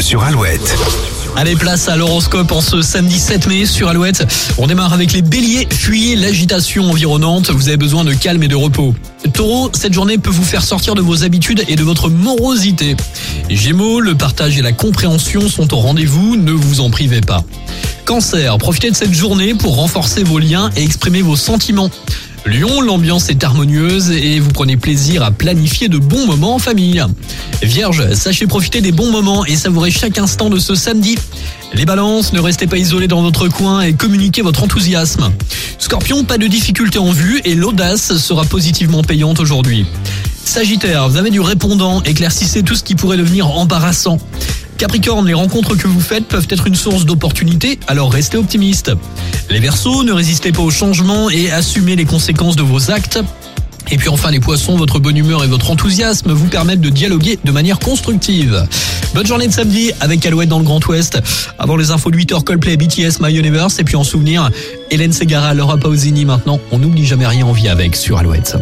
Sur Alouette. Allez, place à l'horoscope en ce samedi 7 mai sur Alouette. On démarre avec les béliers. Fuyez l'agitation environnante. Vous avez besoin de calme et de repos. Taureau, cette journée peut vous faire sortir de vos habitudes et de votre morosité. Gémeaux, le partage et la compréhension sont au rendez-vous. Ne vous en privez pas. Cancer, profitez de cette journée pour renforcer vos liens et exprimer vos sentiments. Lyon, l'ambiance est harmonieuse et vous prenez plaisir à planifier de bons moments en famille. Vierge, sachez profiter des bons moments et savourer chaque instant de ce samedi. Les balances, ne restez pas isolés dans votre coin et communiquez votre enthousiasme. Scorpion, pas de difficultés en vue et l'audace sera positivement payante aujourd'hui. Sagittaire, vous avez du répondant, éclaircissez tout ce qui pourrait devenir embarrassant. Capricorne, les rencontres que vous faites peuvent être une source d'opportunités, alors restez optimiste. Les Verseaux, ne résistez pas au changement et assumez les conséquences de vos actes. Et puis enfin les poissons, votre bonne humeur et votre enthousiasme vous permettent de dialoguer de manière constructive. Bonne journée de samedi avec Alouette dans le Grand Ouest. Avant les infos de 8h, Coldplay, BTS, My Universe. Et puis en souvenir, Hélène Segara, Laura Pausini maintenant. On n'oublie jamais rien en vie avec sur Alouette.